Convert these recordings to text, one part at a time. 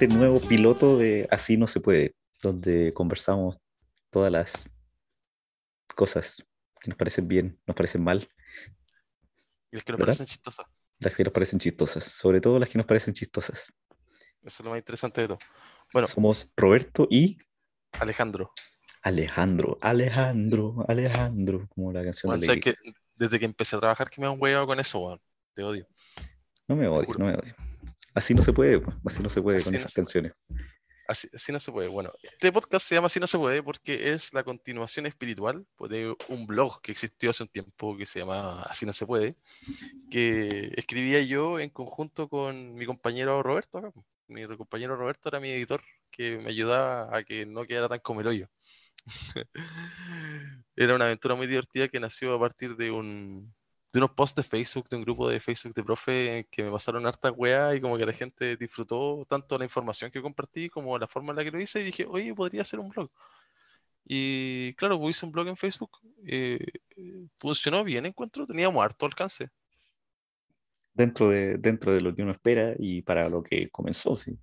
este nuevo piloto de Así no se puede, donde conversamos todas las cosas que nos parecen bien, nos parecen mal. Y las que nos ¿Verdad? parecen chistosas. Las que nos parecen chistosas, sobre todo las que nos parecen chistosas. Eso es lo más interesante de todo. Bueno, Somos Roberto y Alejandro. Alejandro, Alejandro, Alejandro, como la canción de Lady. que desde que empecé a trabajar que me han hueado con eso, weón. Te odio. No me odio, no me odio. Así no se puede, así no se puede con no esas canciones. Así, así no se puede. Bueno, este podcast se llama Así no se puede porque es la continuación espiritual de un blog que existió hace un tiempo que se llama Así no se puede, que escribía yo en conjunto con mi compañero Roberto. Mi compañero Roberto era mi editor que me ayudaba a que no quedara tan como el hoyo. Era una aventura muy divertida que nació a partir de un de unos posts de Facebook, de un grupo de Facebook de profe que me pasaron hartas weas y como que la gente disfrutó tanto la información que compartí como la forma en la que lo hice y dije, oye, podría hacer un blog. Y claro, pues hice un blog en Facebook, eh, eh, funcionó bien, encuentro, teníamos harto alcance. Dentro de, dentro de lo que uno espera y para lo que comenzó, sí.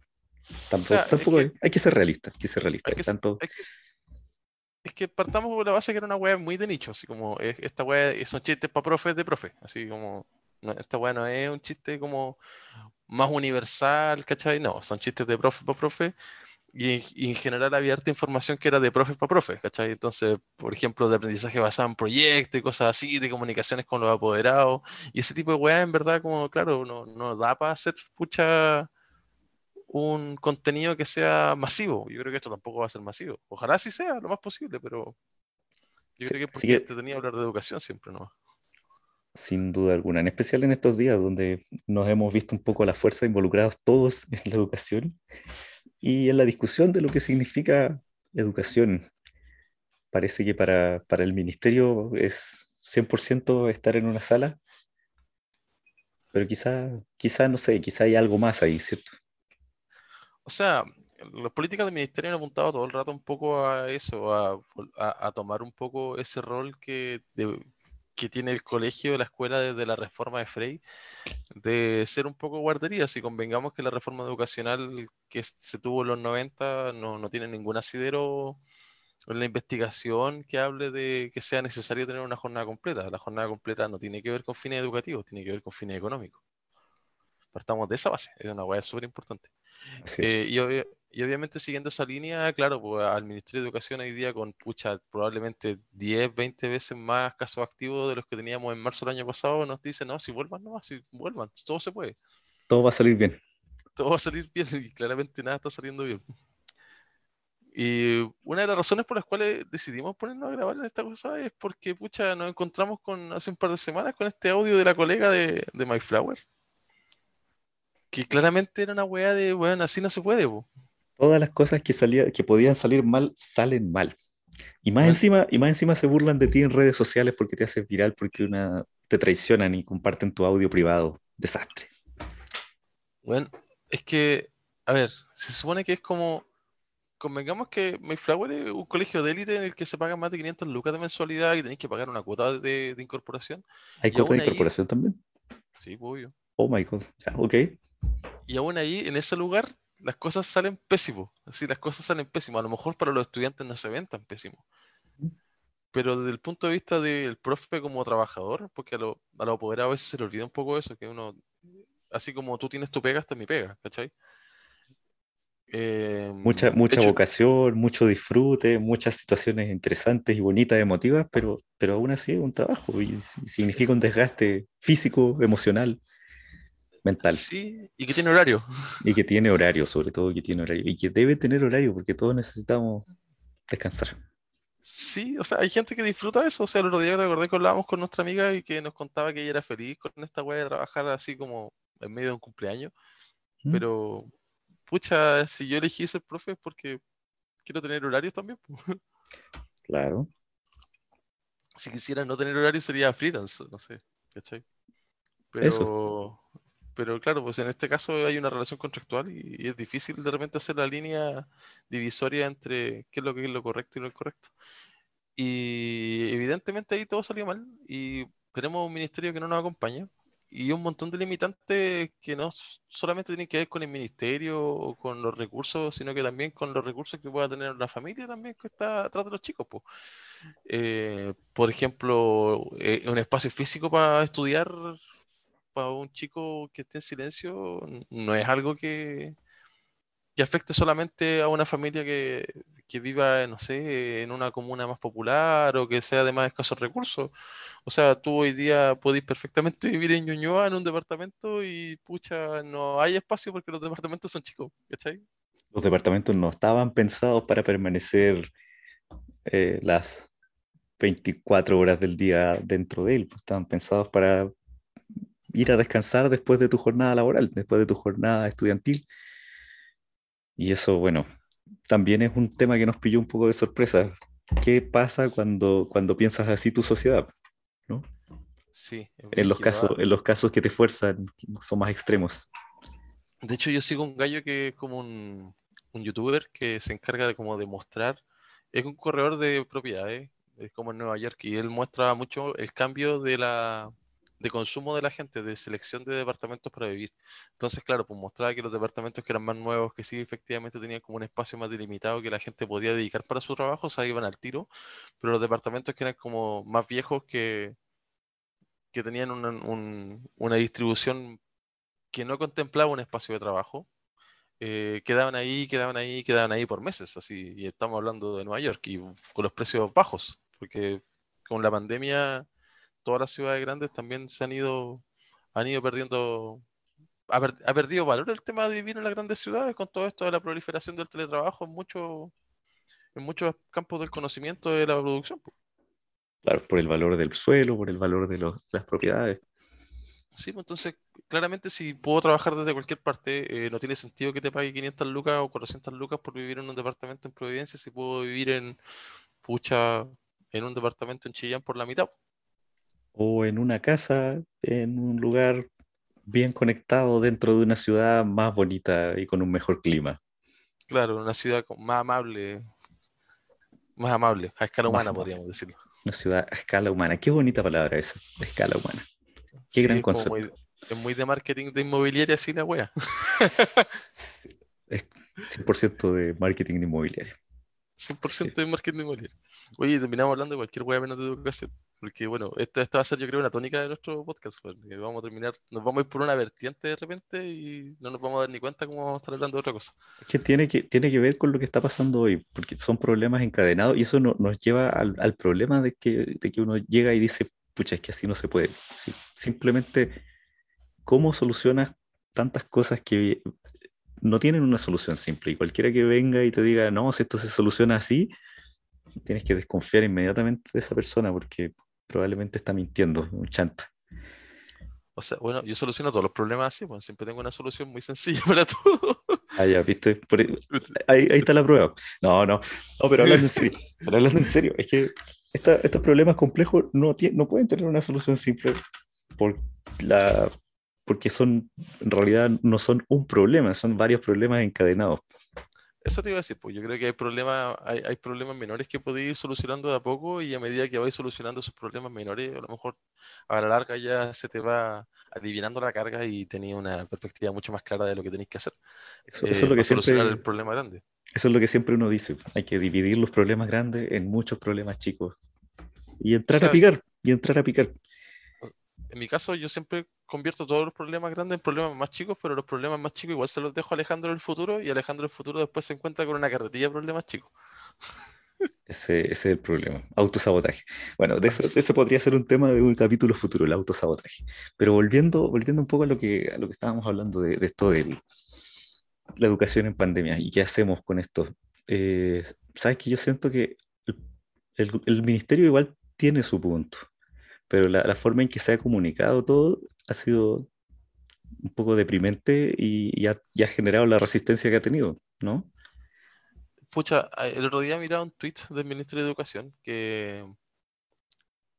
Tampoco, sea, es tampoco que- hay, hay que ser realista, hay que ser realista. Hay que, tanto, que, es que partamos por la base que era una wea muy de nicho, así como es- esta es- son chistes para profes de profe, así como esta wea no es un chiste como más universal, ¿cachai? No, son chistes de profe para profe y, en- y en general había harta información que era de profe para profe, ¿cachai? Entonces, por ejemplo, de aprendizaje basado en proyectos y cosas así, de comunicaciones con los apoderados y ese tipo de weas, en verdad, como claro, no, no da para hacer pucha un contenido que sea masivo. Yo creo que esto tampoco va a ser masivo. Ojalá sí sea lo más posible, pero yo Sí, creo que porque que- es entretenido hablar de educación siempre, ¿no? sin duda alguna, en especial en estos días donde nos hemos visto un poco a la fuerza involucrados todos en la educación y en la discusión de lo que significa educación. Parece que para, para el ministerio es 100% estar en una sala, pero quizá, quizá, no sé, quizá hay algo más ahí, ¿cierto? O sea, las políticas del ministerio han apuntado todo el rato un poco a eso, a, a- a tomar un poco ese rol que, de- que tiene el colegio, la escuela desde la reforma de Frey, de ser un poco guardería. Si convengamos que la reforma educacional que se tuvo en los 90 no, no tiene ningún asidero en la investigación que hable de que sea necesario tener una jornada completa. La jornada completa no tiene que ver con fines educativos, tiene que ver con fines económicos. Partamos de esa base, es una hueá súper importante. Eh, y obviamente siguiendo esa línea, claro, pues al Ministerio de Educación hoy día con pucha, probablemente 10, 20 veces más casos activos de los que teníamos en marzo del año pasado, nos dicen, no, si vuelvan nomás, si vuelvan, todo se puede, Todo va a salir bien. todo va a salir bien y claramente nada está saliendo bien. Y una de las razones por las cuales decidimos ponernos a grabar en esta cosa es porque, pucha, nos encontramos con, hace un par de semanas con este audio de la colega de, de My Flower, que claramente era una weá de, bueno, así no se puede, po. Todas las cosas que, salía, que podían salir mal, salen mal. Y más, Bueno. encima, y más encima se burlan de ti en redes sociales porque te haces viral, porque una, te traicionan y comparten tu audio privado. Desastre. Bueno, es que, a ver, se supone que es como, convengamos que Mayflower es un colegio de élite en el que se pagan más de 500 lucas de mensualidad y tenéis que pagar una cuota de, de incorporación. ¿Hay cuota de ahí- incorporación también? Sí, pues, obvio. Oh my god. Ya, ok. Y aún ahí, en ese lugar, las cosas salen pésimos. Así, las cosas salen pésimas. A lo mejor para los estudiantes no se ven tan pésimos. Pero desde el punto de vista del profe como trabajador, porque a lo, a lo apoderado a veces se le olvida un poco eso, que uno, así como tú tienes tu pega, está mi pega, ¿cachai? Eh, Mucha, mucha hecho- vocación, mucho disfrute, muchas situaciones interesantes y bonitas, emotivas, pero, pero aún así es un trabajo y si- significa un desgaste físico, emocional, mental. Sí, y que tiene horario. Y que tiene horario, sobre todo que tiene horario. Y que debe tener horario porque todos necesitamos descansar. Sí, o sea, hay gente que disfruta eso. O sea, el otro día te acordé que hablábamos con nuestra amiga y que nos contaba que ella era feliz con esta weá de trabajar así como en medio de un cumpleaños. ¿Mm? Pero, pucha, si yo elegí ser profe es porque quiero tener horarios también. Claro. Si quisiera no tener horario sería freelance, no sé, ¿cachai? Eso. Pero, claro, pues en este caso hay una relación contractual y, y es difícil de repente hacer la línea divisoria entre qué es lo que es lo correcto y lo incorrecto. Y evidentemente ahí todo salió mal y tenemos un ministerio que no nos acompaña y un montón de limitantes que no solamente tienen que ver con el ministerio o con los recursos, sino que también con los recursos que pueda tener la familia también que está atrás de los chicos. Eh, por ejemplo, eh, un espacio físico para estudiar para un chico que esté en silencio no es algo que, que afecte solamente a una familia que, que, viva, no sé, en una comuna más popular o que sea de más escasos recursos. O sea, tú hoy día podés perfectamente vivir en Ñuñoa, en un departamento, y pucha, no hay espacio porque los departamentos son chicos, ¿cachai? Los departamentos no estaban pensados para permanecer eh, las 24 horas del día dentro de él, pues, estaban pensados para ir a descansar después de tu jornada laboral, después de tu jornada estudiantil y eso, bueno, también es un tema que nos pilló un poco de sorpresa. ¿Qué pasa cuando, cuando piensas así tu sociedad? ¿no? Sí. En los, casos, en los casos que te fuerzan, son más extremos. De hecho, yo sigo un gallo que es como un, un youtuber que se encarga de como de mostrar, es un corredor de propiedades, es como en Nueva York, y él muestra mucho el cambio de la, de consumo de la gente, de selección de departamentos para vivir. Entonces, claro, pues mostraba que los departamentos que eran más nuevos, que sí efectivamente tenían como un espacio más delimitado que la gente podía dedicar para su trabajo, se iban al tiro, pero los departamentos que eran como más viejos, que, que tenían una, una distribución que no contemplaba un espacio de trabajo, eh, quedaban ahí, quedaban ahí, quedaban ahí por meses, así, y estamos hablando de Nueva York, y con los precios bajos, porque con la pandemia todas las ciudades grandes también se han ido, han ido perdiendo, ha, perdido valor el tema de vivir en las grandes ciudades con todo esto de la proliferación del teletrabajo en, mucho, en muchos campos del conocimiento de la producción. Claro, por el valor del suelo, por el valor de, las propiedades. Sí, pues entonces, claramente si puedo trabajar desde cualquier parte, eh, no tiene sentido que te pague 500 lucas o 400 lucas por vivir en un departamento en Providencia si puedo vivir en Pucha, en un departamento en Chillán por la mitad o en una casa, en un lugar bien conectado dentro de una ciudad más bonita y con un mejor clima. Claro, una ciudad más amable, más amable, a escala humana podríamos decirlo. Una ciudad a escala humana, qué bonita palabra esa, a escala humana. Qué gran concepto. es muy de marketing de inmobiliaria así la wea. es 100% de marketing de inmobiliaria. 100% de marketing inmobiliario. Oye, terminamos hablando de cualquier hueá menos de educación. Porque, bueno, esta, va a ser, yo creo, una tónica de nuestro podcast. Pues, vamos a terminar, nos vamos a ir por una vertiente de repente y no nos vamos a dar ni cuenta cómo vamos a estar hablando de otra cosa. Es que tiene que, tiene que ver con lo que está pasando hoy, porque son problemas encadenados y eso nos lleva al, al, problema de que, de que uno llega y dice, pucha, es que así no se puede. Simplemente, ¿cómo solucionas tantas cosas que no tienen una solución simple. Y cualquiera que venga y te diga, no, si esto se soluciona así, tienes que desconfiar inmediatamente de esa persona porque probablemente está mintiendo, un chanta. O sea, bueno, yo soluciono todos los problemas así, pues siempre tengo una solución muy sencilla para todo. Ah, ya, viste, ahí, ahí, está la prueba. No, no, no, pero hablando en serio, hablando en serio, es que estos problemas complejos no, no pueden tener una solución simple por la porque son, en realidad no son un problema, son varios problemas encadenados. Eso te iba a decir, pues yo creo que hay problemas, hay, hay problemas menores que podéis ir solucionando de a poco y a medida que vais solucionando esos problemas menores, a lo mejor a la larga ya se te va adivinando la carga y tenéis una perspectiva mucho más clara de lo que tenéis que hacer. Eso, es lo que siempre, el problema grande. Eso es lo que siempre uno dice, hay que dividir los problemas grandes en muchos problemas chicos y entrar a picar, y entrar a picar. En mi caso, yo siempre convierto todos los problemas grandes en problemas más chicos, pero los problemas más chicos igual se los dejo a Alejandro del futuro y Alejandro del futuro después se encuentra con una carretilla de problemas chicos. Ese, es el problema, autosabotaje. Bueno, de eso, podría ser un tema de un capítulo futuro, el autosabotaje. Pero volviendo, volviendo un poco a lo que, a lo que estábamos hablando de, esto de la educación en pandemia y qué hacemos con esto. Eh, Sabes que yo siento que el, ministerio igual tiene su punto, pero la, la forma en que se ha comunicado todo ha sido un poco deprimente y, ha, generado la resistencia que ha tenido, ¿no? Pucha, el otro día miraba un tweet del ministro de Educación que,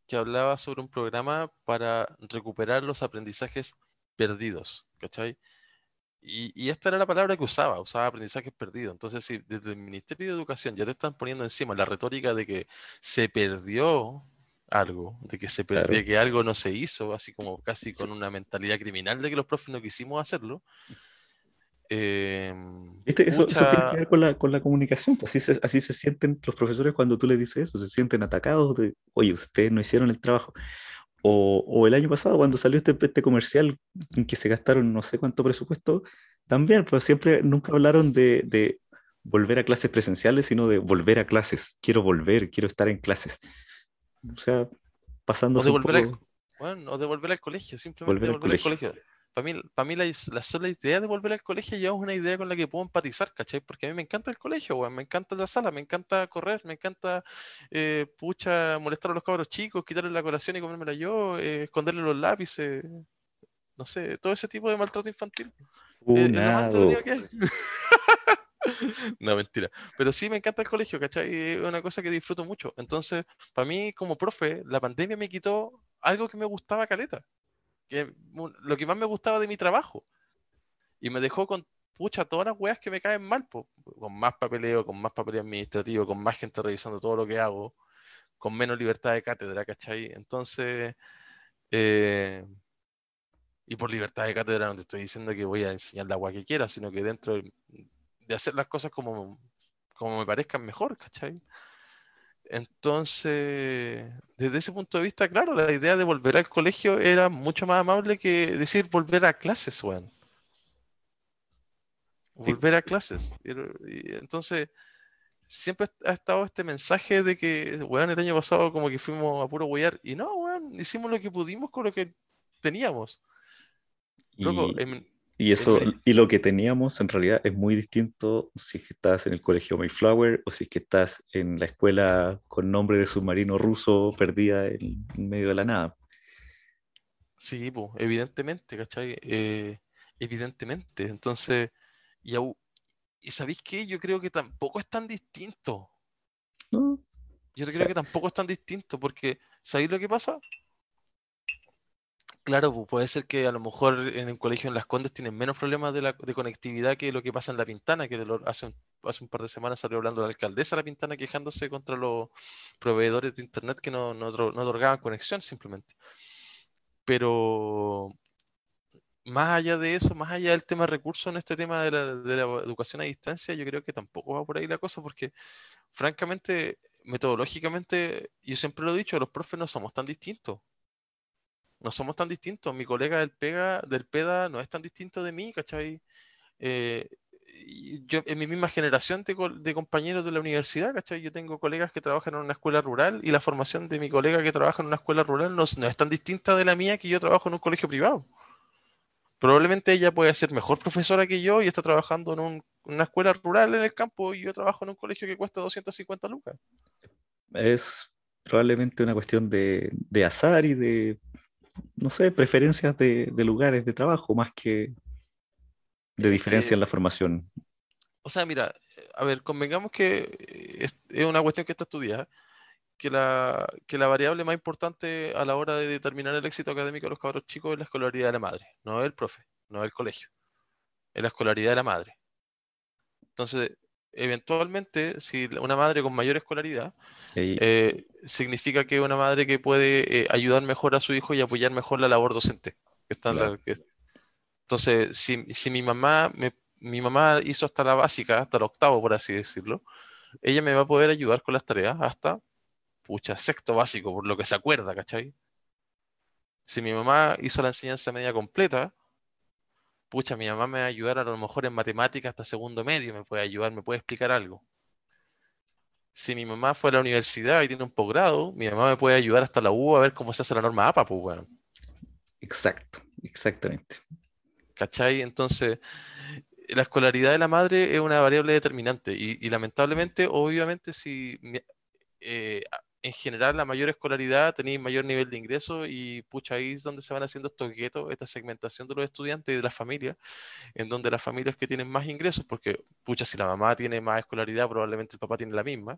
que hablaba sobre un programa para recuperar los aprendizajes perdidos, ¿cachai? Y, y, esta era la palabra que usaba, usaba aprendizajes perdidos. Entonces, si desde el Ministerio de Educación ya te están poniendo encima la retórica de que se perdió algo, de que, se, de que algo no se hizo, así como casi con una mentalidad criminal de que los profes no quisimos hacerlo. Eh, eso, tiene que ver con la, con la comunicación, pues así se, así se sienten los profesores cuando tú les dices eso, se sienten atacados de, oye, ustedes no hicieron el trabajo. O, o el año pasado, cuando salió este, este comercial en que se gastaron no sé cuánto presupuesto, también, pues siempre, nunca hablaron de, de volver a clases presenciales, sino de volver a clases. Quiero volver, quiero estar en clases. O sea, pasando. O de volver, al, bueno, o de volver al colegio, simplemente volver, volver al colegio. Para mí, para mí la, la, sola idea de volver al colegio ya es una idea con la que puedo empatizar, ¿cachai? Porque a mí me encanta el colegio, weón, me encanta la sala, me encanta correr, me encanta, eh, pucha, molestar a los cabros chicos, quitarle la colación y comérmela yo, eh, esconderle los lápices, no sé, todo ese tipo de maltrato infantil. no, mentira. Pero sí me encanta el colegio, ¿cachai? Es una cosa que disfruto mucho. Entonces, para mí, como profe, la pandemia me quitó algo que me gustaba caleta. Que, lo que más me gustaba de mi trabajo. Y me dejó con, pucha, todas las weas que me caen mal, con más papeleo, con más papeleo administrativo, con más gente revisando todo lo que hago, con menos libertad de cátedra, ¿cachai? Entonces, eh, y por libertad de cátedra no te estoy diciendo que voy a enseñar la agua que quiera, sino que dentro de, hacer las cosas como, como me parezcan mejor, ¿cachai? Entonces, desde ese punto de vista, claro, la idea de volver al colegio era mucho más amable que decir volver a clases, weón. Volver a clases. Y, entonces, siempre ha estado este mensaje de que, weón, el año pasado como que fuimos a puro huear. Y no, weón, hicimos lo que pudimos con lo que teníamos. Y, eso, y lo que teníamos en realidad es muy distinto si estás en el colegio Mayflower o si es que estás en la escuela con nombre de submarino ruso perdida en, medio de la nada. Sí, pues, evidentemente, ¿cachai? Eh, evidentemente. Entonces, y, y ¿sabéis qué? Yo creo que tampoco es tan distinto. Yo creo que tampoco es tan distinto porque, ¿sabéis lo que pasa? Claro, puede ser que a lo mejor en el colegio en Las Condes tienen menos problemas de, conectividad que lo que pasa en La Pintana, que hace, un, hace un par de semanas salió hablando la alcaldesa de La Pintana quejándose contra los proveedores de Internet que no, no, otorgaban conexión simplemente. Pero más allá de eso, más allá del tema recursos en este tema de la, de la educación a distancia, yo creo que tampoco va por ahí la cosa, porque francamente, metodológicamente, yo siempre lo he dicho, los profes no somos tan distintos no somos tan distintos. Mi colega del, Pega, del PEDA no es tan distinto de mí, ¿cachai? Eh, yo, en mi misma generación de, compañeros de la universidad, ¿cachai? Yo tengo colegas que trabajan en una escuela rural y la formación de mi colega que trabaja en una escuela rural no, es tan distinta de la mía que yo trabajo en un colegio privado. Probablemente ella puede ser mejor profesora que yo y está trabajando en una escuela rural en el campo y yo trabajo en un colegio que cuesta 250 lucas. Es probablemente una cuestión de, de azar y de no sé, preferencias de, lugares de trabajo más que de diferencia en la formación. O sea, mira, a ver, convengamos que es, una cuestión que está estudiada, que la, que la variable más importante a la hora de determinar el éxito académico de los cabros chicos es la escolaridad de la madre, no el profe, no el colegio, es la escolaridad de la madre. Entonces, eventualmente, si una madre con mayor escolaridad, eh, significa que una madre que puede eh, ayudar mejor a su hijo y apoyar mejor la labor docente. entonces, si, mi mamá mi mamá hizo hasta la básica, hasta el octavo, por así decirlo, ella me va a poder ayudar con las tareas hasta, pucha, sexto básico, por lo que se acuerda, ¿cachai? Si mi mamá hizo la enseñanza media completa, pucha, mi mamá me va a ayudar a lo mejor en matemáticas hasta segundo medio, me puede ayudar, me puede explicar algo. Si mi mamá fue a la universidad y tiene un posgrado, mi mamá me puede ayudar hasta la U a ver cómo se hace la norma APA, pues bueno. Exacto, exactamente. ¿Cachai? Entonces, la escolaridad de la madre es una variable determinante y, lamentablemente, obviamente, si eh, en general la mayor escolaridad, tenéis mayor nivel de ingreso y pucha, ahí es donde se van haciendo estos guetos, esta segmentación de los estudiantes y de las familias, en donde las familias que tienen más ingresos, porque pucha, si la mamá tiene más escolaridad, probablemente el papá tiene la misma.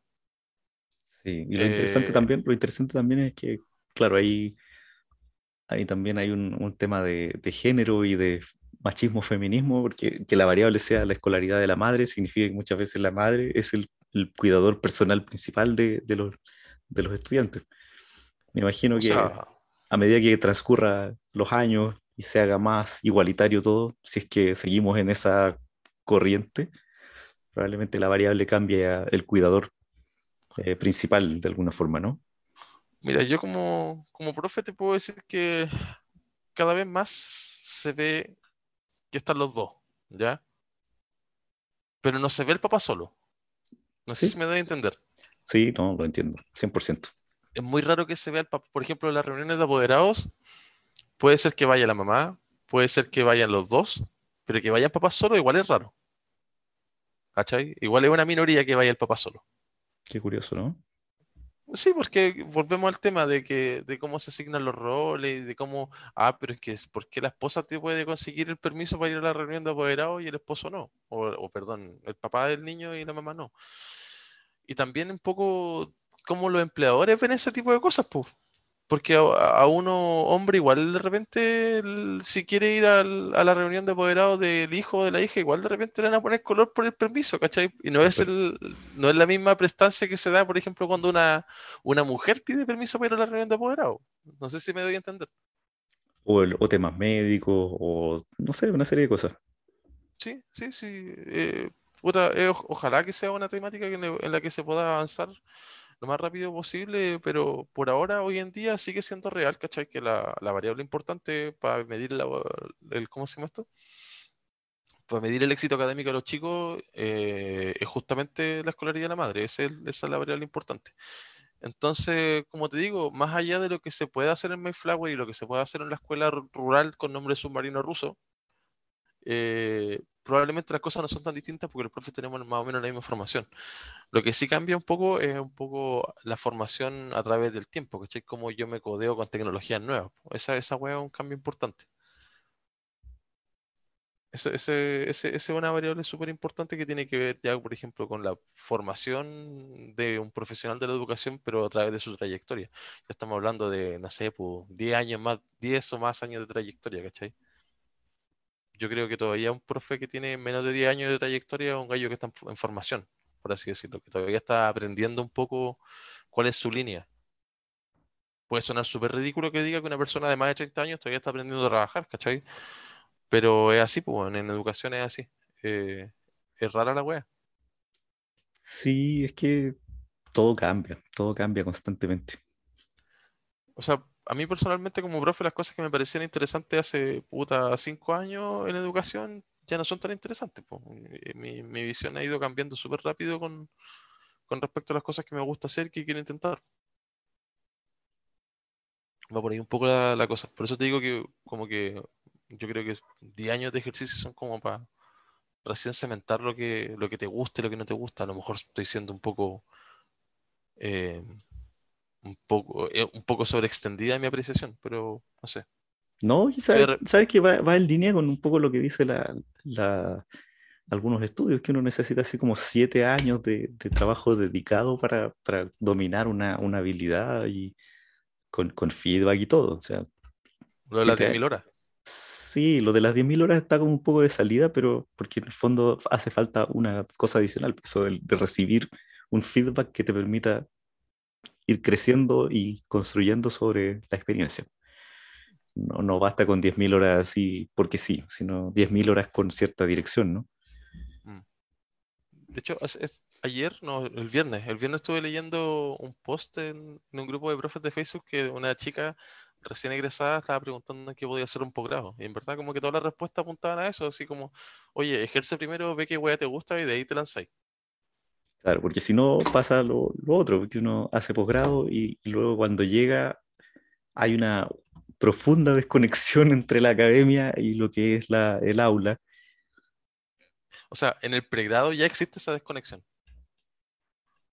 Sí, y lo interesante eh, también, lo interesante también es que, claro, ahí, ahí también hay un, tema de, género y de machismo, feminismo, porque que la variable sea la escolaridad de la madre, significa que muchas veces la madre es el, cuidador personal principal de, de los de los estudiantes. Me imagino O que sea, a medida que transcurra los años y se haga más igualitario todo, si es que seguimos en esa corriente, probablemente la variable cambie a el cuidador eh, principal de alguna forma, ¿no? mira, yo como, como profe te puedo decir que cada vez más se ve que están los dos, ¿ya? Pero no se ve el papá solo. No sé Sí, si me doy a entender. Sí, no, lo entiendo, 100%. Es muy raro que se vea el papá. Por ejemplo, en las reuniones de apoderados, puede ser que vaya la mamá, puede ser que vayan los dos, pero que vayan papás solo igual es raro. ¿Cachai? Igual es una minoría que vaya el papá solo. Qué curioso, ¿no? Sí, porque volvemos al tema de que de cómo se asignan los roles, de cómo, ah, pero es que es porque la esposa te puede conseguir el permiso para ir a la reunión de apoderados y el esposo no, o, o, perdón, el papá del niño y la mamá no. Y también un poco cómo los empleadores ven ese tipo de cosas, pues. Porque a, a uno, hombre, igual de repente, el- si quiere ir al- a la reunión de apoderados del hijo o de la hija, igual de repente le van a poner color por el permiso, ¿cachai? Y no es el, no es la misma prestancia que se da, por ejemplo, cuando una, una mujer pide permiso para ir a la reunión de apoderados. No sé si me doy a entender. O, el- o temas médicos, o no sé, una serie de cosas. Sí, sí, sí. eh, puta, eh, oj- ojalá que sea una temática en la que se pueda avanzar lo más rápido posible, pero por ahora, hoy en día, sigue siendo real, ¿cachai? Que la, la variable importante para medir la- el, ¿cómo se llama esto? Para medir el éxito académico de los chicos eh, es justamente la escolaridad de la madre, esa es, esa es la variable importante. Entonces, como te digo, más allá de lo que se puede hacer en Mayflower y lo que se puede hacer en la escuela ru- rural con nombre submarino ruso, eh, probablemente las cosas no son tan distintas porque los profes tenemos más o menos la misma formación. Lo que sí cambia un poco es un poco la formación a través del tiempo, ¿cachai? Cómo yo me codeo con tecnologías nuevas. Esa, esa hueá es un cambio importante. Ese, ese, ese- esa es una variable súper importante que tiene que ver ya, por ejemplo, con la formación de un profesional de la educación, pero a través de su trayectoria. Ya estamos hablando de, no sé, pues, 10 años más, 10 o más años de trayectoria, ¿cachai? Yo creo que todavía un profe que tiene menos de 10 años de trayectoria es un gallo que está en, en formación, por así decirlo, que todavía está aprendiendo un poco cuál es su línea. Puede sonar súper ridículo que diga que una persona de más de 30 años todavía está aprendiendo a trabajar, ¿cachai? Pero es así, pues, weón, en educación es así. Eh, es rara la wea. Sí, es que todo cambia, todo cambia constantemente. O sea, a mí personalmente como profe las cosas que me parecían interesantes hace puta cinco años en educación ya no son tan interesantes. po. Eh, Mi, mi visión ha ido cambiando súper rápido con, con respecto a las cosas que me gusta hacer, que quiero intentar. Va por ahí un poco la, cosa. Por eso te digo que como que yo creo que 10 años de ejercicio son como para recién cementar lo que, lo que te gusta y lo que no te gusta. A lo mejor estoy siendo un poco, eh, un poco, eh, un poco sobreextendida en mi apreciación, pero no sé. No, sabes, sabes que va, va en línea con un poco lo que dice la, la- algunos estudios, que uno necesita así como siete años de, de trabajo dedicado para, para dominar una, una habilidad y con, con feedback y todo. O sea, Lo de las siete 10.000 horas. Sí, lo de las 10.000 horas está como un poco de salida, pero porque en el fondo hace falta una cosa adicional, eso de, de recibir un feedback que te permita ir creciendo y construyendo sobre la experiencia. No, no basta con 10.000 horas así porque sí, sino 10.000 horas con cierta dirección, ¿no? Mm. De hecho, es- es- ayer, no, el viernes, el viernes estuve leyendo un post en, en un grupo de profes de Facebook que una chica recién egresada estaba preguntando qué podía hacer un posgrado. Y en verdad como que todas las respuestas apuntaban a eso, así como, oye, ejerce primero, ve qué wea te gusta y de ahí te lanzáis. Claro, porque si no pasa lo, lo otro, porque uno hace posgrado y, y luego cuando llega hay una profunda desconexión entre la academia y lo que es la, el aula. O sea, en el pregrado ya existe esa desconexión.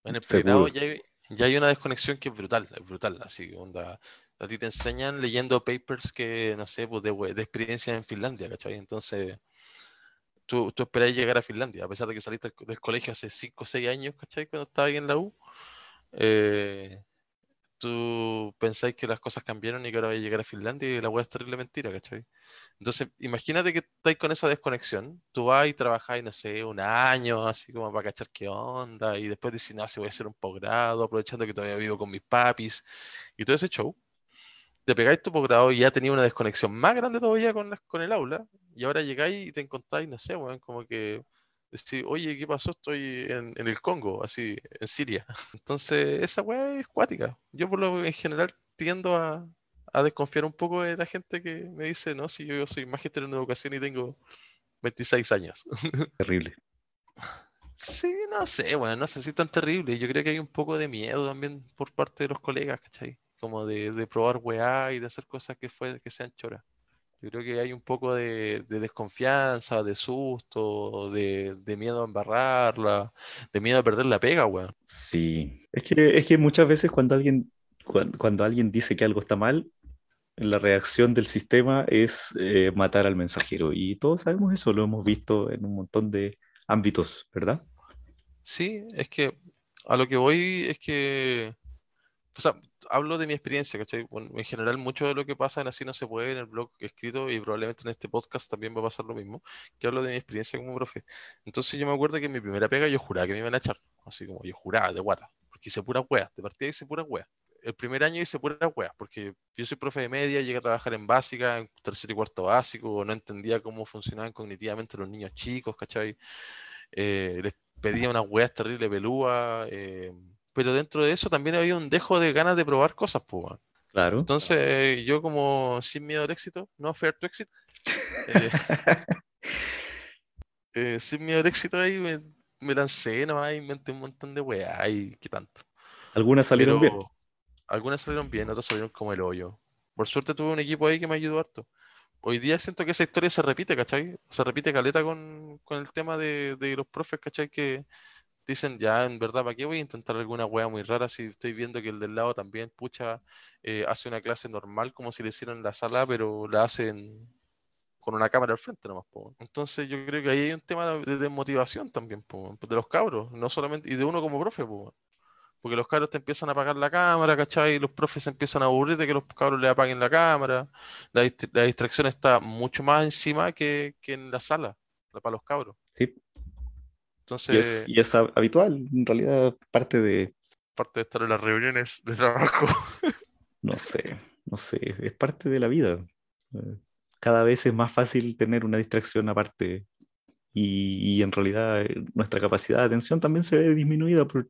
En el pregrado ya hay, ya hay una desconexión que es brutal, es brutal. Así, onda, a ti te enseñan leyendo papers que, no sé, pues de, de experiencia en Finlandia, ¿cachai? Entonces, tú, tú esperás llegar a Finlandia, a pesar de que saliste del, co- del colegio hace 5 o 6 años, ¿cachai? Cuando estabas ahí en la U. eh, tú pensáis que las cosas cambiaron y que ahora vais a llegar a Finlandia y la weá es terrible mentira, ¿cachai? Entonces, imagínate que estáis con esa desconexión, tú vas y trabajáis, no sé, un año, así como para cachar qué onda, y después decís, no, si voy a hacer un posgrado, aprovechando que todavía vivo con mis papis, y todo ese show. Te pegáis tu posgrado y ya tenías una desconexión más grande todavía con, con el aula, y ahora llegáis y te encontráis, no sé, weón, como que decir, oye, ¿qué pasó? Estoy en, el Congo, así, en Siria. Entonces, esa weá es cuática. Yo por lo en general tiendo a, desconfiar un poco de la gente que me dice, no, si yo, soy magíster en educación y tengo 26 años. Terrible. Sí, no sé, bueno, no sé si es tan terrible. Yo creo que hay un poco de miedo también por parte de los colegas, ¿cachai? Como de, de probar weá y de hacer cosas que, fue, que sean choras. Yo creo que hay un poco de, desconfianza, de susto, de, miedo a embarrarla, de miedo a perder la pega, weón. Sí, es que, es que muchas veces cuando alguien, cuando, alguien dice que algo está mal, la reacción del sistema es eh, matar al mensajero. Y todos sabemos eso, lo hemos visto en un montón de ámbitos, ¿verdad? Sí, es que a lo que voy es que, o sea, hablo de mi experiencia, ¿cachai? en general, mucho de lo que pasa en Así No Se Puede en el blog que he escrito y probablemente en este podcast también va a pasar lo mismo, que hablo de mi experiencia como profe. Entonces yo me acuerdo que en mi primera pega yo juraba que me iban a echar, así como yo juraba de guata, porque hice pura wea, de partida hice pura wea. El primer año hice pura wea, porque yo soy profe de media, llegué a trabajar en básica, en tercer y cuarto básico, no entendía cómo funcionaban cognitivamente los niños chicos, ¿cachai? Eh, les pedía unas weas terribles, pelúa, eh, pero dentro de eso también había un dejo de ganas de probar cosas, pues. Claro. Entonces, yo como sin miedo al éxito, no fair to exit, eh, eh, sin miedo al éxito ahí me, lancé nomás, inventé un montón de weá y qué tanto. Algunas salieron bien. Algunas salieron bien, otras salieron como el hoyo. Por suerte tuve un equipo ahí que me ayudó harto. Hoy día siento que esa historia se repite, ¿cachai? Se repite caleta con, con el tema de, de los profes, ¿cachai? Que, dicen, ya, en verdad, ¿para qué voy a intentar alguna wea muy rara si estoy viendo que el del lado también, pucha, eh, hace una clase normal como si le hicieran la sala, pero la hacen con una cámara al frente nomás, po. Entonces yo creo que ahí hay un tema de desmotivación también, po, de los cabros, no solamente, y de uno como profe, po. Porque los cabros te empiezan a apagar la cámara, ¿cachai? Y los profes empiezan a aburrir de que los cabros le apaguen la cámara. La, distracción está mucho más encima que, que en la sala, para los cabros. Sí, y es, habitual, en realidad, parte de... Parte de estar en las reuniones de trabajo. no sé, no sé, es parte de la vida. Cada vez es más fácil tener una distracción aparte y, en realidad eh, nuestra capacidad de atención también se ve disminuida por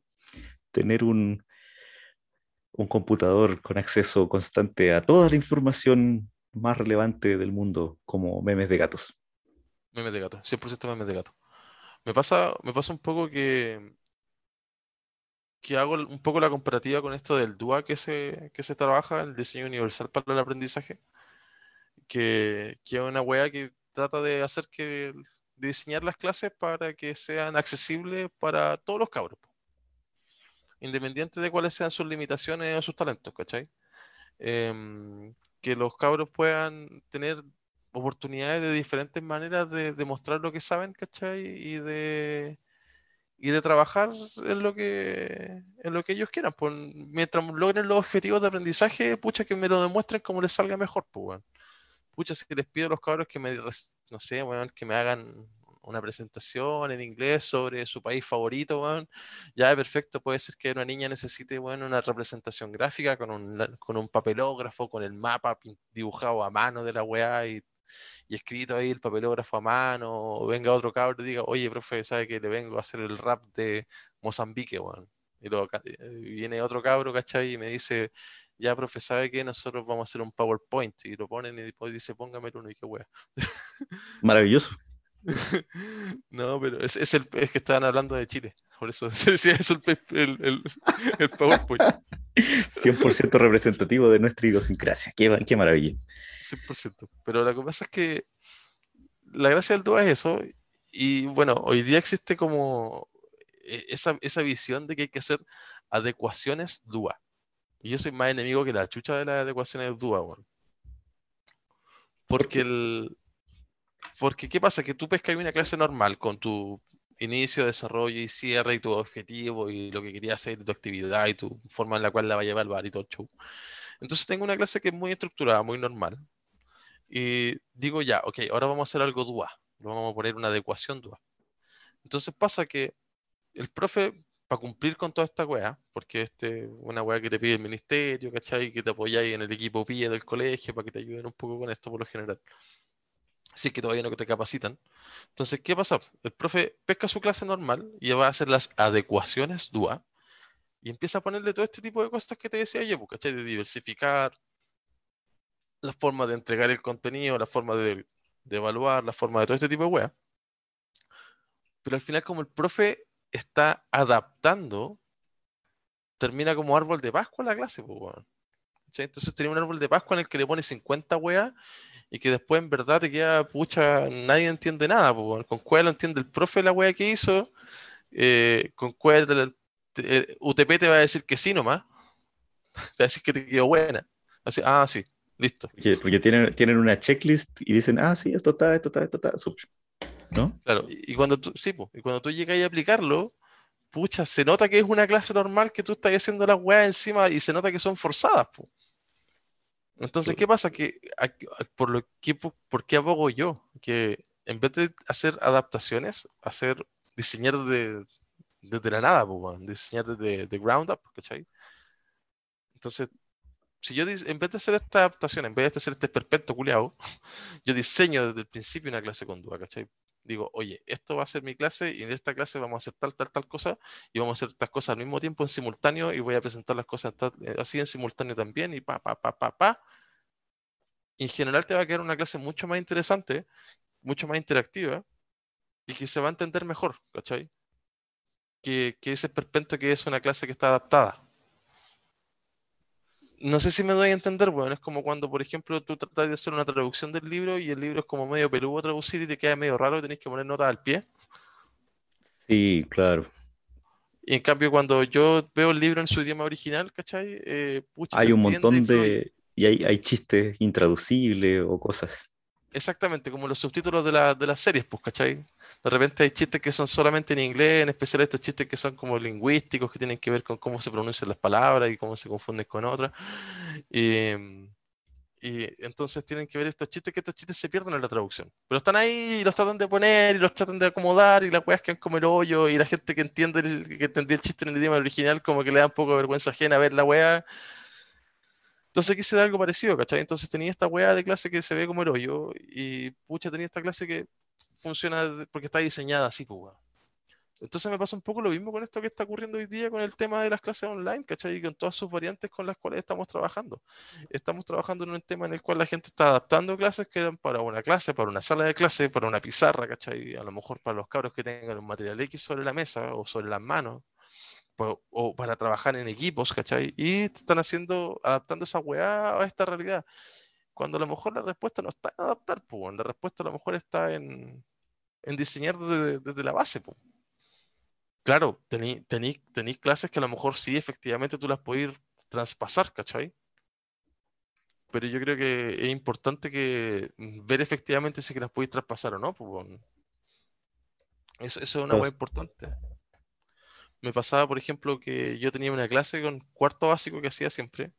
tener un, un computador con acceso constante a toda la información más relevante del mundo, como memes de gatos. Memes de gato, 100% memes de gato. Me pasa, me pasa un poco que, que hago un poco la comparativa con esto del DUA que se, que se trabaja, el diseño universal para el aprendizaje, que, que es una wea que trata de hacer que diseñar las clases para que sean accesibles para todos los cabros, independiente de cuáles sean sus limitaciones o sus talentos, ¿cachai? Em, que los cabros puedan tener oportunidades de diferentes maneras de demostrar lo que saben, ¿cachai? Y de, y de trabajar en lo que en lo que ellos quieran. Pues, mientras logren los objetivos de aprendizaje, pucha que me lo demuestren como les salga mejor, pues, bueno. Pucha, si les pido a los cabros que me, no sé, bueno, que me hagan una presentación en inglés sobre su país favorito, bueno, ya perfecto, puede ser que una niña necesite, bueno, una representación gráfica con un, con un papelógrafo, con el mapa dibujado a mano de la weá y y escrito ahí el papelógrafo a mano, o venga otro cabro y diga, oye, profe, ¿sabe que le vengo a hacer el rap de Mozambique, weón? Y luego eh, viene otro cabro, ¿cachai? Y me dice, ya, profe, ¿sabe que nosotros vamos a hacer un PowerPoint? Y lo ponen y después dice, póngame uno y qué weón. Maravilloso. no, pero es, es, el, es que estaban hablando de Chile. Por eso se decía eso el, el, el PowerPoint. 100% representativo de nuestra idiosincrasia. Qué, qué maravilla. 100%. Pero lo que pasa es que la gracia del DUA es eso. Y bueno, hoy día existe como e, esa, esa visión de que hay que hacer adecuaciones DUA. Y yo soy más enemigo que la chucha de las adecuaciones DUA, bueno. Porque el. Porque, ¿qué pasa? Que tú pescas una clase normal con tu inicio, desarrollo y cierre y tu objetivo y lo que querías hacer, tu actividad y tu forma en la cual la va a bar y todo el show. Entonces tengo una clase que es muy estructurada, muy normal. Y digo ya, ok, ahora vamos a hacer algo DUA. Vamos a poner una adecuación DUA. Entonces pasa que el profe, para cumplir con toda esta weá, porque este una weá que te pide el ministerio, ¿cachai? Que te apoyáis en el equipo PIE del colegio para que te ayuden un poco con esto por lo general. Así que todavía no te capacitan. Entonces, ¿qué pasa? El profe pesca su clase normal y va a hacer las adecuaciones DUA y empieza a ponerle todo este tipo de cosas que te decía yo, pues, ¿cachai? De diversificar la forma de entregar el contenido, la forma de, evaluar, la forma de todo este tipo de weá. Pero al final, como el profe está adaptando, termina como árbol de Pascua la clase, pues, Entonces tiene un árbol de Pascua en el que le pone 50 weas y que después en verdad te queda, pucha, nadie entiende nada. Pues, con cuál lo entiende el profe la wea que hizo, eh, con cuál UTP te va a decir que sí nomás, te va a decir que te quedó buena. Así, ah, sí, listo. Porque, tienen, tienen una checklist y dicen, ah, sí, esto está, esto está, esto está, ¿No? Claro, y, cuando tú, sí, y cuando tú llegas a aplicarlo, pucha, se nota que es una clase normal que tú estás haciendo las weas encima y se nota que son forzadas, pues. Entonces, ¿qué pasa? Que, por, lo que, por, qué abogo yo? Que en vez de hacer adaptaciones, hacer, diseñar de, desde la nada, diseñar desde de ground up, ¿cachai? Entonces, si yo en vez de hacer esta adaptación, en vez de hacer este perpetuo culiado, yo diseño desde el principio una clase con duda, ¿cachai? Digo, oye, esto va a ser mi clase y en esta clase vamos a hacer tal, tal, tal cosa y vamos a hacer estas cosas al mismo tiempo en simultáneo y voy a presentar las cosas eh, así en simultáneo también y pa, pa, pa, pa, pa. Y en general te va a quedar una clase mucho más interesante, mucho más interactiva y que se va a entender mejor, ¿cachai? Que, que ese perpento que es una clase que está adaptada no sé si me doy a entender, bueno, es como cuando, por ejemplo, tú tratas de hacer una traducción del libro y el libro es como medio peludo traducir y te queda medio raro y tenés que poner notas al pie. Sí, claro. Y en cambio, cuando yo veo el libro en su idioma original, ¿cachai? Eh, hay un montón de... Y hay, hay chistes intraducibles o cosas. Exactamente, como los subtítulos de, la, de las series, pues, ¿cachai? De repente hay chistes que son solamente en inglés, en especial estos chistes que son como lingüísticos, que tienen que ver con cómo se pronuncian las palabras y cómo se confunden con otras. Y, y entonces tienen que ver estos chistes, que estos chistes se pierden en la traducción. Pero están ahí y los tratan de poner y los tratan de acomodar y las weas han como el hoyo y la gente que entiende el, que entendía el chiste en el idioma original como que le da un poco de vergüenza ajena ver la wea entonces aquí se da algo parecido, ¿cachai? Entonces tenía esta weá de clase que se ve como el hoyo y pucha tenía esta clase que funciona porque está diseñada así, pues Entonces me pasa un poco lo mismo con esto que está ocurriendo hoy día con el tema de las clases online, ¿cachai? Y con todas sus variantes con las cuales estamos trabajando. Estamos trabajando en un tema en el cual la gente está adaptando clases que eran para una clase, para una sala de clase, para una pizarra, ¿cachai? A lo mejor para los cabros que tengan un material X sobre la mesa o sobre las manos o para trabajar en equipos, ¿cachai? Y están haciendo, adaptando esa weá a esta realidad. Cuando a lo mejor la respuesta no está en adaptar, pues, la respuesta a lo mejor está en, en diseñar desde, la base, pues. Claro, tenéis clases que a lo mejor sí, efectivamente tú las podés traspasar, ¿cachai? Pero yo creo que es importante que mm, ver efectivamente si que las podéis traspasar o no, pues. Eso, eso es una hueá importante me pasaba, por ejemplo, que yo tenía una clase con cuarto básico que hacía siempre,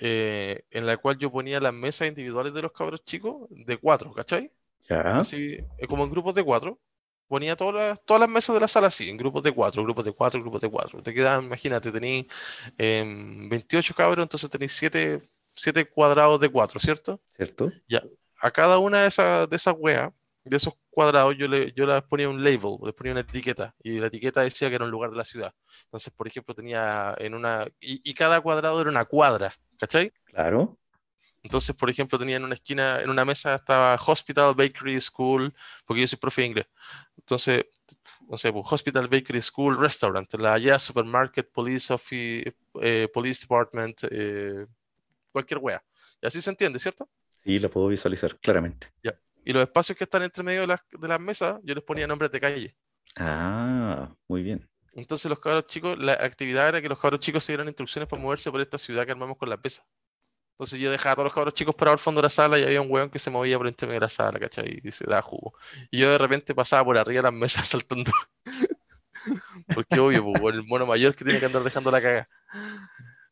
eh, en la cual yo ponía las mesas individuales de los cabros chicos de cuatro, ¿cachai? Ya. Así, eh, como en grupos de cuatro. Ponía todas las, todas las mesas de la sala así, en grupos de cuatro, grupos de cuatro, grupos de cuatro. Te quedan, imagínate, tenéis 28 em, cabros, entonces tenéis 7, cuadrados de cuatro, ¿cierto? ¿Cierto? Ya. A cada una de esas, de esas weas de esos cuadrados yo, le, yo les ponía un label, les ponía una etiqueta, y la etiqueta decía que era un lugar de la ciudad. Entonces, por ejemplo, tenía en una. Y, cada cuadrado era una cuadra, ¿cachai? Claro. Entonces, por ejemplo, tenía en una esquina, en una mesa estaba Hospital, Bakery, School, porque yo soy profe de inglés. Entonces, no sé, pues, Hospital, Bakery, School, Restaurant, la allá, Supermarket, Police Office, eh, Police Department, eh, cualquier wea. Y así se entiende, ¿cierto? Sí, lo puedo visualizar claramente. Ya. Y los espacios que están entre medio de las, de las mesas, yo les ponía nombres de calle. Ah, muy bien. Entonces los cabros chicos, la actividad era que los cabros chicos se dieran instrucciones para moverse por esta ciudad que armamos con la pesa. Entonces yo dejaba a todos los cabros chicos parados al fondo de la sala y había un weón que se movía por entre de la sala, ¿cachai? Y se da jugo. Y yo de repente pasaba por arriba de las mesas saltando. Porque obvio, pues, el mono mayor que tiene que andar dejando la caga.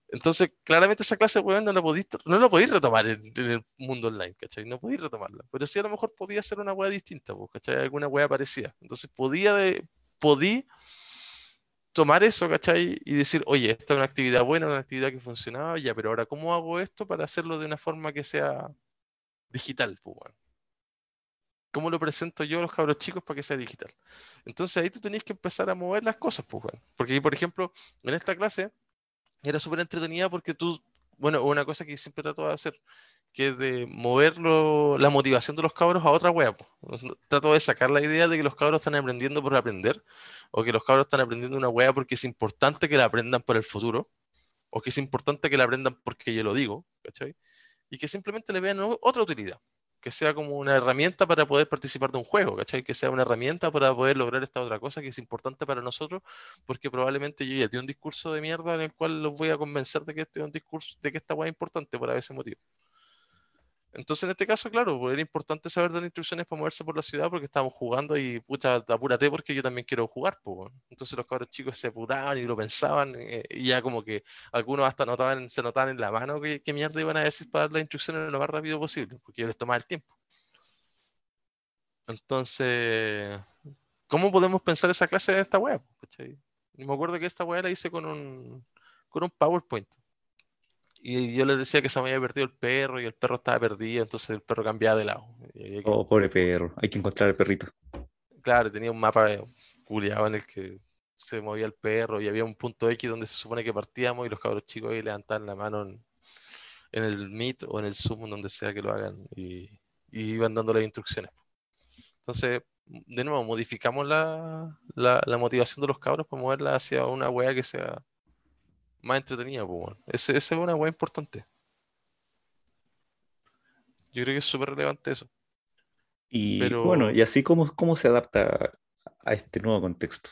Entonces, claramente esa clase weón no la podéis, no la podéis retomar en, el mundo online, ¿cachai? No podéis retomarla. Pero sí a lo mejor podía ser una weá distinta, pues, ¿cachai? Alguna weá parecida. Entonces podía, de, podí tomar eso, ¿cachai? Y decir, oye, esta es una actividad buena, una actividad que funcionaba, ya, pero ahora, ¿cómo hago esto para hacerlo de una forma que sea digital? Pues, ¿Cómo lo presento yo a los cabros chicos para que sea digital? Entonces ahí tú tenías que empezar a mover las cosas, pues. Porque, por ejemplo, en esta clase era súper entretenida porque tú, bueno, una cosa que siempre trato de hacer, que es de mover la motivación de los cabros a otra wea. Trato de sacar la idea de que los cabros están aprendiendo por aprender, o que los cabros están aprendiendo una wea porque es importante que la aprendan por el futuro, o que es importante que la aprendan porque yo lo digo, ¿cachai? Y que simplemente le vean otra utilidad que sea como una herramienta para poder participar de un juego, ¿cachai? Que sea una herramienta para poder lograr esta otra cosa que es importante para nosotros, porque probablemente yo ya tengo un discurso de mierda en el cual los voy a convencer de que este es un discurso, de que esta hueá es importante por ese motivo. Entonces, en este caso, claro, pues, era importante saber dar instrucciones para moverse por la ciudad porque estábamos jugando y, pucha, apúrate porque yo también quiero jugar, pues. Entonces los cabros chicos se apuraban y lo pensaban eh, y ya como que algunos hasta notaban, se notaban en la mano que, mierda iban a decir para dar las instrucciones lo más rápido posible, porque yo les tomaba el tiempo. Entonces, ¿cómo podemos pensar esa clase de esta web? Me acuerdo que esta web la hice con un, con un PowerPoint y yo les decía que se me había perdido el perro y el perro estaba perdido, entonces el perro cambiaba de lado. Oh, pobre perro, hay que encontrar el perrito. Claro, tenía un mapa culiado en el que se movía el perro y había un punto X donde se supone que partíamos y los cabros chicos ahí levantaban la mano en, el Meet o en el Zoom, donde sea que lo hagan, y, iban dando las instrucciones. Entonces, de nuevo, modificamos la, la motivación de los cabros para moverla hacia una wea que sea más entretenida, pues, ese es una weá importante. Yo creo que es súper relevante eso. Y bueno, y así cómo, cómo se adapta a este nuevo contexto.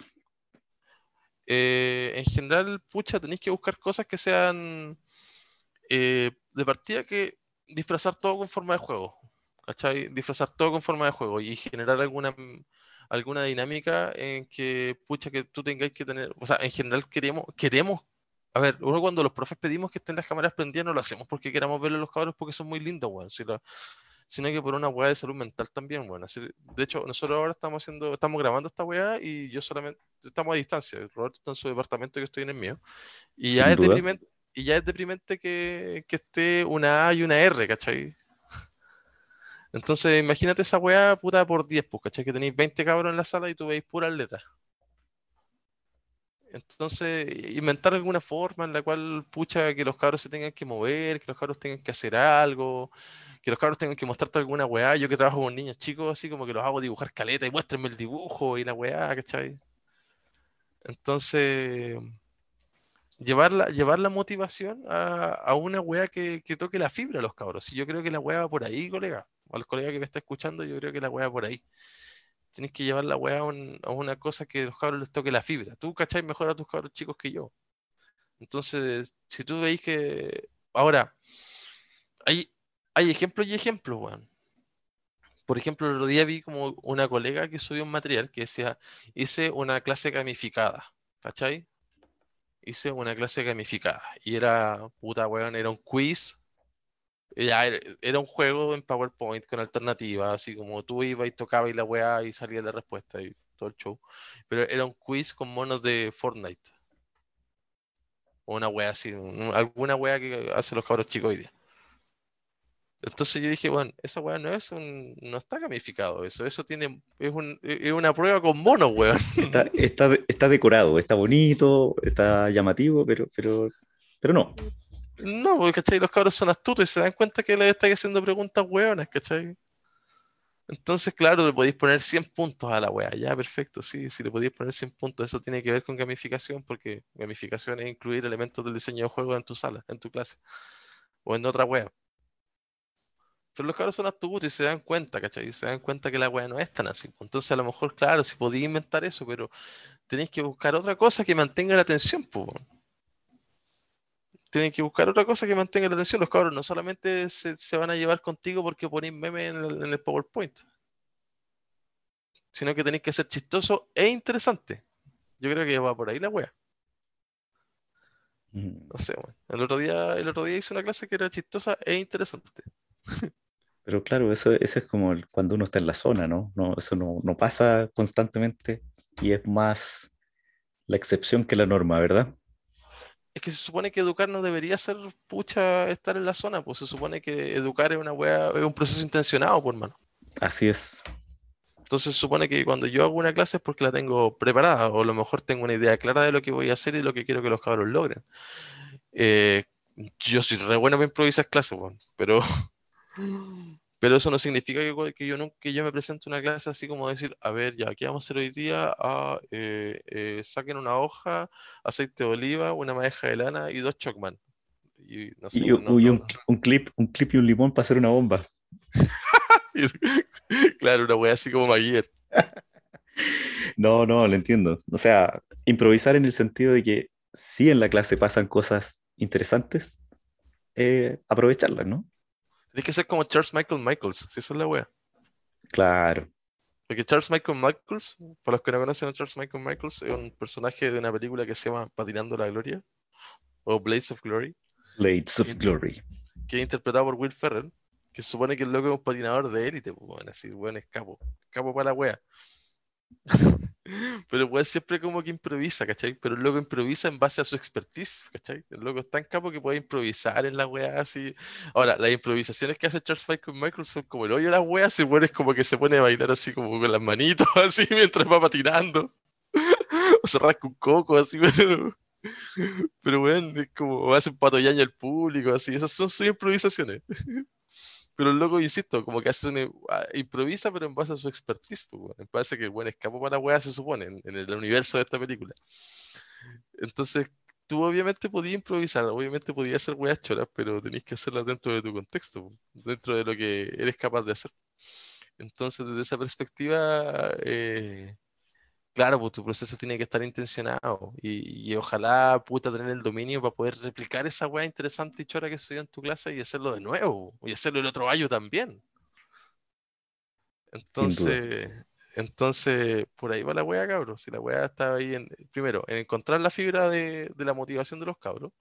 Eh, en general, pucha, tenéis que buscar cosas que sean eh, de partida que disfrazar todo con forma de juego. ¿Cachai? Disfrazar todo con forma de juego y generar alguna, alguna dinámica en que, pucha, que tú tengáis que tener. O sea, en general queremos, queremos a ver, uno cuando los profes pedimos que estén las cámaras prendidas, no lo hacemos porque queramos verle a los cabros porque son muy lindos, weón. sino que por una weá de salud mental también, weón. de hecho, nosotros ahora estamos haciendo, estamos grabando esta weá y yo solamente, estamos a distancia. Roberto está en su departamento y yo estoy en el mío. Y ya, es deprimente, y ya es deprimente que, que esté una A y una R, ¿cachai? Entonces, imagínate esa weá puta por 10, pues, ¿cachai? Que tenéis 20 cabros en la sala y tú veis puras letras. Entonces, inventar alguna forma en la cual, pucha, que los cabros se tengan que mover, que los cabros tengan que hacer algo, que los cabros tengan que mostrarte alguna weá. Yo que trabajo con niños chicos, así como que los hago dibujar caleta y muéstrenme el dibujo y la weá, ¿cachai? Entonces, llevar la, llevar la motivación a, una weá que, que, toque la fibra a los cabros. Y yo creo que la weá va por ahí, colega. A los colegas que me está escuchando, yo creo que la weá va por ahí tienes que llevar la weá a, una cosa que los cabros les toque la fibra. Tú, ¿cachai? Mejor a tus cabros chicos que yo. Entonces, si tú veis que. Ahora, hay, hay ejemplos y ejemplos, weón. Por ejemplo, el otro día vi como una colega que subió un material que decía: hice una clase gamificada, ¿cachai? Hice una clase gamificada. Y era, puta weón, era un quiz ya, era un juego en PowerPoint con alternativas, así como tú ibas y tocabas y la weá y salía la respuesta y todo el show. Pero era un quiz con monos de Fortnite. O una weá así, alguna weá que hacen los cabros chicos hoy. Entonces yo dije, bueno, esa weá no es un, no está gamificado eso, eso tiene, es una prueba con monos, weón. Está, está, está, decorado, está bonito, está llamativo, pero, pero, pero no. No, porque ¿cachai? los cabros son astutos y se dan cuenta que les estáis haciendo preguntas hueonas, ¿cachai? Entonces, claro, le podéis poner 100 puntos a la wea, ya, perfecto, sí, si le podéis poner 100 puntos, eso tiene que ver con gamificación, porque gamificación es incluir elementos del diseño de juego en tu sala, en tu clase, o en otra wea. Pero los cabros son astutos y se dan cuenta, ¿cachai? Se dan cuenta que la wea no es tan así. Entonces, a lo mejor, claro, si podéis inventar eso, pero tenéis que buscar otra cosa que mantenga la atención, pues tienen que buscar otra cosa que mantenga la atención. Los cabros no solamente se, van a llevar contigo porque ponéis meme en el, PowerPoint, sino que tenéis que ser chistoso e interesante. Yo creo que va por ahí la wea. Mm. No sé, el otro día, el otro día hice una clase que era chistosa e interesante. Pero claro, eso, es como cuando uno está en la zona, ¿no? no eso no, no pasa constantemente y es más la excepción que la norma, ¿verdad? Es que se supone que educar no debería ser pucha estar en la zona, pues se supone que educar es una wea, es un proceso intencionado, por mano. Así es. Entonces se supone que cuando yo hago una clase es porque la tengo preparada, o a lo mejor tengo una idea clara de lo que voy a hacer y lo que quiero que los cabros logren. Eh, yo soy re bueno para improvisar clases, bueno, pero Pero eso no significa que, yo, no, que yo me presente una clase así como decir, a ver, ya, ¿qué vamos a hacer hoy día? Ah, eh, eh, saquen una hoja, aceite de oliva, una madeja de lana y dos chocman. Y, un, clip, un clip y un limón para hacer una bomba. claro, una wea así como Maguire. no, no, lo entiendo. O sea, improvisar en el sentido de que si en la clase pasan cosas interesantes, eh, aprovecharlas, ¿no? Tienes que ser como Charles Michael Michaels, si esa es la wea. Claro. Porque Charles Michael Michaels, para los que no conocen a Charles Michael Michaels, es un personaje de una película que se llama Patinando la Gloria o Blades of Glory. Blades of Glory. Que es interpretado por Will Ferrell, que supone que el loco es un patinador de élite, pues, bueno, así, bueno, es capo. Capo para la wea. Pero puede siempre como que improvisa, ¿cachai? Pero el loco improvisa en base a su expertise, ¿cachai? El loco es tan capo que puede improvisar en la wea así. Ahora, las improvisaciones que hace Charles Michael Michael son como el hoyo de la wea, se pone como que se pone a bailar así como con las manitos, así mientras va patinando. o se rasca un coco, así, pero. Pero bueno, es como hace un patoyaña al público, así. Esas son sus improvisaciones. Pero el loco, insisto, como que hace una, ah, improvisa, pero en base a su expertise. Pues, me parece que el buen escapo para weá se supone en, el universo de esta película. Entonces, tú obviamente podías improvisar, obviamente podías hacer weas choras, pero tenés que hacerlas dentro de tu contexto, dentro de lo que eres capaz de hacer. Entonces, desde esa perspectiva, eh, Claro, pues tu proceso tiene que estar intencionado y, ojalá puta tener el dominio para poder replicar esa weá interesante y chora que se dio en tu clase y hacerlo de nuevo y hacerlo el otro año también. Entonces, entonces, por ahí va la weá, cabros. Si la weá está ahí, en, primero, en encontrar la fibra de, la motivación de los cabros,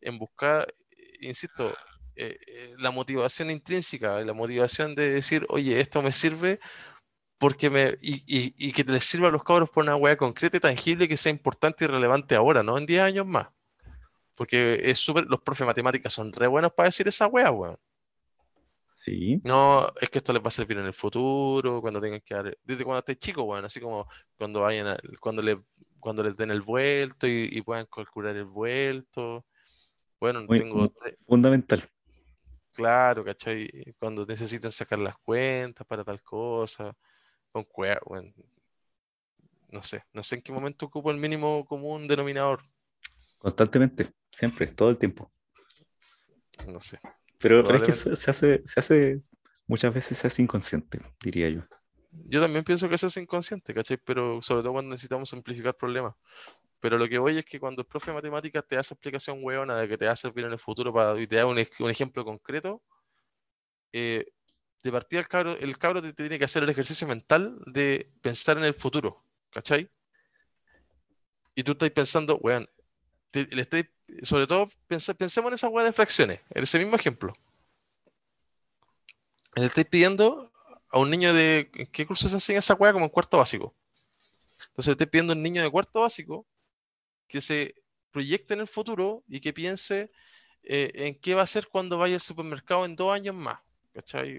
en buscar, insisto, eh, eh, la motivación intrínseca, la motivación de decir, oye, esto me sirve porque me, y, y, que les sirva a los cabros por una hueá concreta y tangible que sea importante y relevante ahora, no en 10 años más. Porque es súper, los profes de matemáticas son re buenos para decir esa hueá, weón. Sí. No, es que esto les va a servir en el futuro, cuando tengan que dar, desde cuando estés chico, weón, así como cuando vayan, cuando le, cuando les den el vuelto y, puedan calcular el vuelto. Bueno, tengo... Fundamental. Claro, ¿cachai? Cuando necesiten sacar las cuentas para tal cosa con no sé, no sé en qué momento ocupo el mínimo común denominador. Constantemente, siempre, todo el tiempo. No sé. Pero, es que se hace, se hace, muchas veces se hace inconsciente, diría yo. Yo también pienso que se hace inconsciente, ¿cachai? Pero sobre todo cuando necesitamos simplificar problemas. Pero lo que voy es que cuando el profe de matemáticas te hace explicación hueona de que te va a servir en el futuro para, y te da un, un ejemplo concreto, eh, de partida el cabro, el cabro te, tiene que hacer el ejercicio mental de pensar en el futuro, ¿cachai? Y tú estás pensando, weón, le sobre todo pensemos en esa weá de fracciones, en ese mismo ejemplo. Le estáis pidiendo a un niño de, ¿qué curso se enseña esa weá? Como en cuarto básico. Entonces le estoy pidiendo a un niño de cuarto básico que se proyecte en el futuro y que piense eh, en qué va a ser cuando vaya al supermercado en dos años más.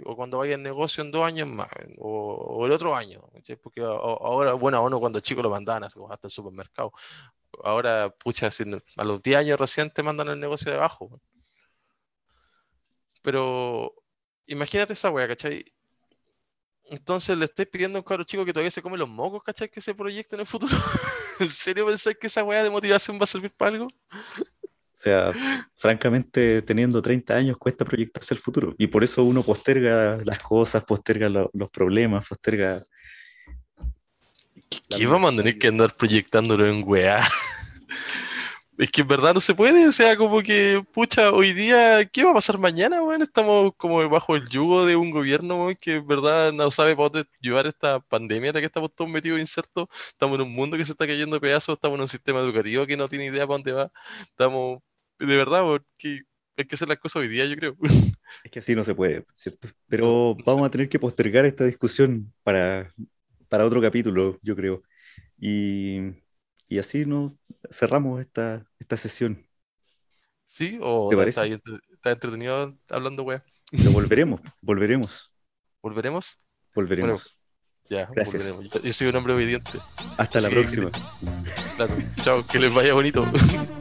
O cuando vaya al negocio en dos años más, o, el otro año, Porque ahora, bueno, a uno cuando chico lo mandaban hasta el supermercado. Ahora, pucha, a los 10 años recién te mandan el negocio de abajo. Pero imagínate esa wea, ¿cachai? Entonces le estáis pidiendo a un cabro chico que todavía se come los mocos, ¿cachai? Que se proyecte en el futuro. ¿En serio pensáis que esa wea de motivación va a servir para algo? O sea, francamente, teniendo 30 años cuesta proyectarse el futuro. Y por eso uno posterga las cosas, posterga los problemas, posterga. ¿Qué vamos a tener que andar proyectándolo en weá? Es que en verdad no se puede, o sea, como que, pucha, hoy día, ¿qué va a pasar mañana, weón? Estamos como bajo el yugo de un gobierno, weón, que en verdad no sabe para dónde llevar esta pandemia, de que estamos todos metidos insertos. Estamos en un mundo que se está cayendo a pedazos, estamos en un sistema educativo que no tiene idea para dónde va. Estamos, de verdad, weón, que hay que hacer las cosas hoy día, yo creo. Es que así no se puede, ¿cierto? Pero vamos a tener que postergar esta discusión para, para otro capítulo, yo creo. Y, y así nos cerramos esta, esta sesión. ¿Sí? ¿O ¿Te está, está- entretenido hablando, weón? Pero volveremos, volveremos, ¿Volveremos? volveremos. Ya, Gracias. volveremos. Yo- soy un hombre obediente. Hasta la próxima. Claro. Chao, que les vaya bonito.